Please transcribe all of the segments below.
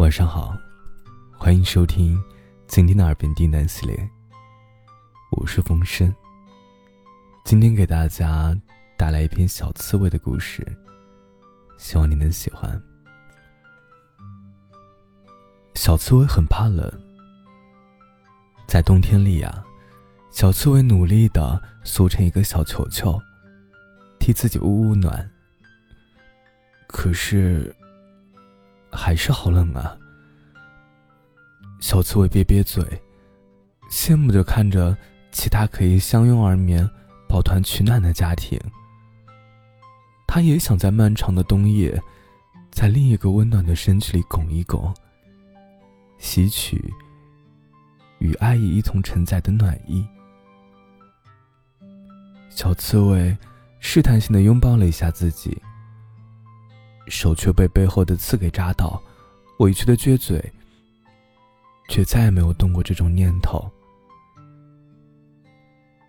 晚上好，欢迎收听今天的耳边低喃系列。我是风声，今天给大家带来一篇小刺猬的故事，希望你能喜欢。小刺猬很怕冷，在冬天里呀，小刺猬努力的缩成一个小球球，替自己捂捂暖。可是。还是好冷啊！小刺猬瘪瘪嘴，羡慕的看着其他可以相拥而眠、抱团取暖的家庭。他也想在漫长的冬夜，在另一个温暖的身躯里拱一拱，吸取与爱意一同承载的暖意。小刺猬试探性的拥抱了一下自己。手却被背后的刺给扎到，委屈的撅嘴，却再也没有动过这种念头。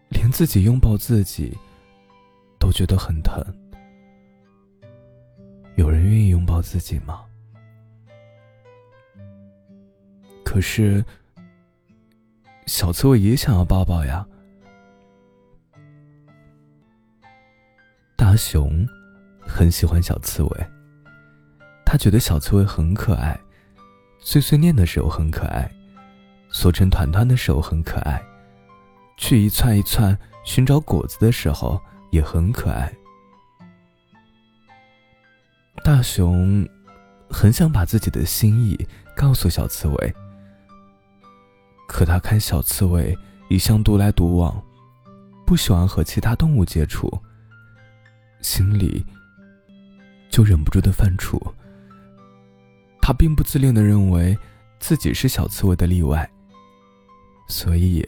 连自己拥抱自己，都觉得很疼。有人愿意拥抱自己吗？可是，小刺猬也想要抱抱呀。大熊很喜欢小刺猬。他觉得小刺猬很可爱，碎碎念的时候很可爱，缩成团团的时候很可爱，去一窜一窜寻找果子的时候也很可爱。大熊很想把自己的心意告诉小刺猬，可他看小刺猬一向独来独往，不喜欢和其他动物接触，心里就忍不住的犯怵。他并不自恋的认为自己是小刺猬的例外，所以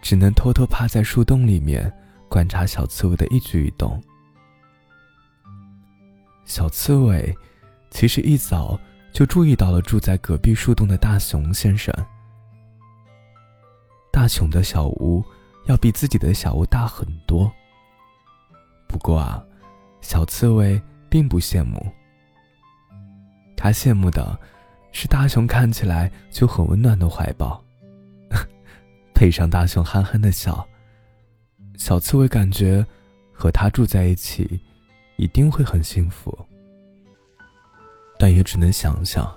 只能偷偷趴在树洞里面观察小刺猬的一举一动。小刺猬其实一早就注意到了住在隔壁树洞的大熊先生。大熊的小屋要比自己的小屋大很多，不过啊，小刺猬并不羡慕。他羡慕的是大熊看起来就很温暖的怀抱，配上大熊憨憨的笑，小刺猬感觉和他住在一起一定会很幸福。但也只能想想，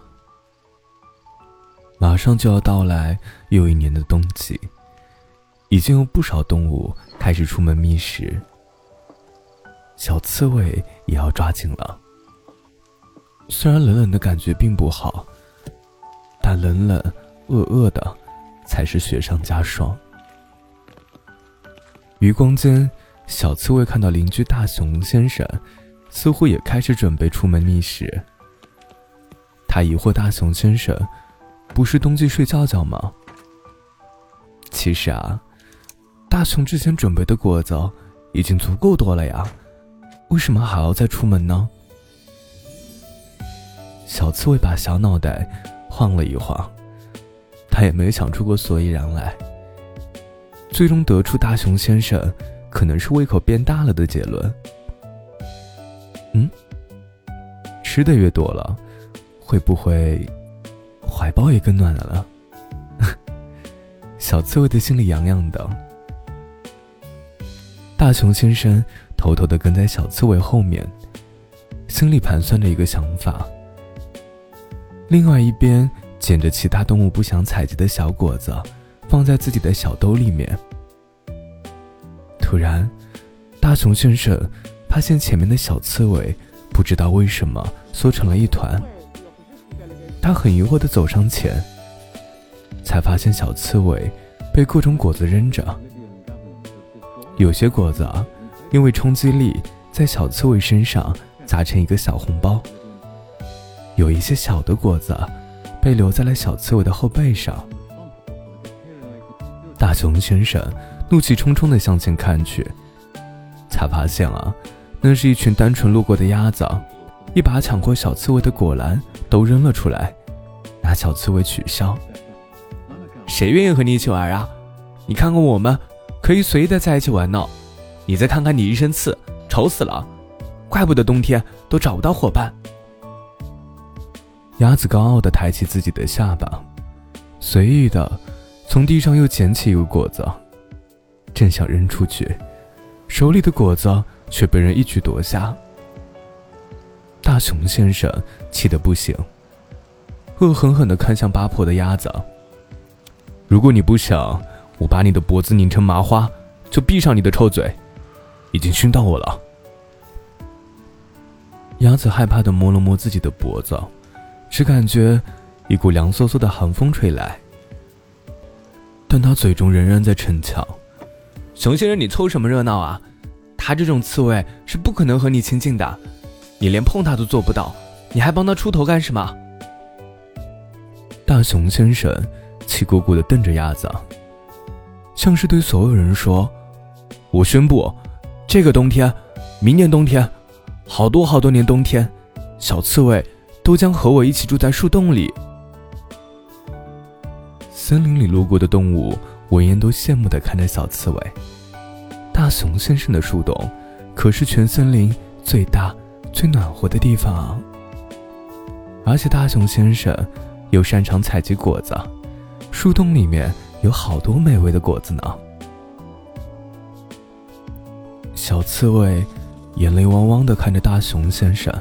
马上就要到来又一年的冬季，已经有不少动物开始出门觅食，小刺猬也要抓紧了。虽然冷冷的感觉并不好，但冷冷、饿饿的，才是雪上加霜。余光间，小刺猬看到邻居大熊先生，似乎也开始准备出门觅食。他疑惑大熊先生，不是冬季睡觉觉吗？其实啊，大熊之前准备的果子已经足够多了呀，为什么还要再出门呢？小刺猬把小脑袋晃了一晃，他也没想出个所以然来，最终得出大熊先生可能是胃口变大了的结论。嗯，吃的越多了，会不会怀抱也更暖了呢？小刺猬的心里痒痒的。大熊先生偷偷的跟在小刺猬后面，心里盘算着一个想法。另外一边捡着其他动物不想采集的小果子，放在自己的小兜里面。突然，大熊先生发现前面的小刺猬不知道为什么缩成了一团。他很疑惑地走上前，才发现小刺猬被各种果子扔着。有些果子因为冲击力在小刺猬身上砸成一个小红包。有一些小的果子被留在了小刺猬的后背上。大熊先生怒气冲冲地向前看去，才发现啊，那是一群单纯路过的鸭子，一把抢过小刺猬的果篮都扔了出来，拿小刺猬取笑：“谁愿意和你一起玩啊？你看看我们，可以随意的在一起玩闹。你再看看你一身刺，丑死了，怪不得冬天都找不到伙伴。”鸭子高傲地抬起自己的下巴，随意地从地上又捡起一个果子，正想扔出去，手里的果子却被人一举夺下。大熊先生气得不行，恶狠狠地看向八婆的鸭子：“如果你不想我把你的脖子拧成麻花，就闭上你的臭嘴，已经熏到我了。”鸭子害怕地摸了摸自己的脖子。只感觉一股凉飕飕的寒风吹来，但他嘴中仍然在逞强：“熊先生，你凑什么热闹啊？他这种刺猬是不可能和你亲近的，你连碰他都做不到，你还帮他出头干什么？”大熊先生气鼓鼓地瞪着鸭子，像是对所有人说：“我宣布，这个冬天，明年冬天，好多好多年冬天，小刺猬。”都将和我一起住在树洞里。森林里路过的动物闻言都羡慕地看着小刺猬。大熊先生的树洞可是全森林最大、最暖和的地方！而且大熊先生又擅长采集果子，树洞里面有好多美味的果子呢。小刺猬眼泪汪汪地看着大熊先生。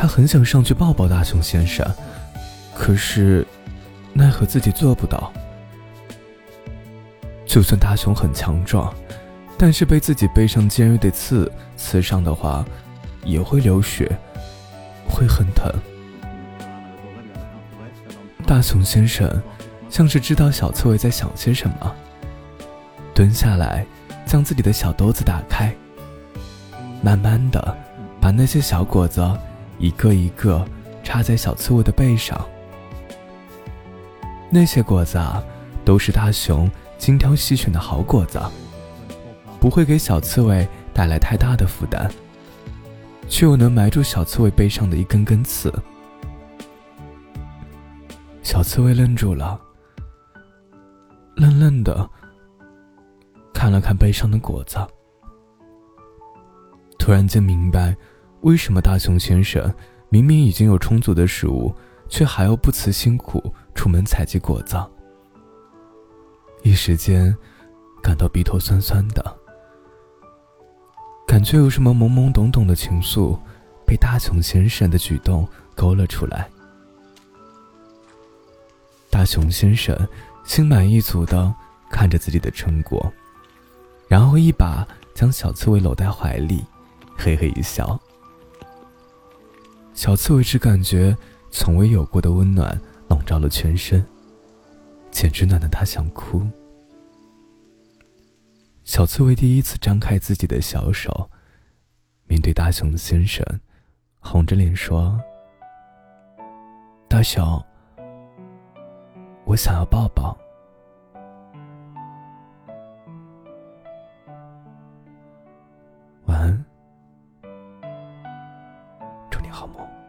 他很想上去抱抱大熊先生，可是奈何自己做不到。就算大熊很强壮，但是被自己背上尖锐的刺刺伤的话，也会流血，会很疼。大熊先生像是知道小刺猬在想些什么，蹲下来，将自己的小兜子打开，慢慢的把那些小果子。一个一个插在小刺猬的背上，那些果子啊，都是大熊精挑细选的好果子，不会给小刺猬带来太大的负担，却又能埋住小刺猬背上的一根根刺。小刺猬愣住了，愣愣的看了看背上的果子，突然间明白。为什么大熊先生明明已经有充足的食物，却还要不辞辛苦出门采集果子？一时间感到鼻头酸酸的，感觉有什么懵懵懂懂的情愫被大熊先生的举动勾了出来。大熊先生心满意足的看着自己的成果，然后一把将小刺猬搂在怀里，嘿嘿一笑。小刺猬只感觉从未有过的温暖笼罩了全身，简直暖得他想哭。小刺猬第一次张开自己的小手，面对大熊先生，红着脸说：“大熊，我想要抱抱。”好梦。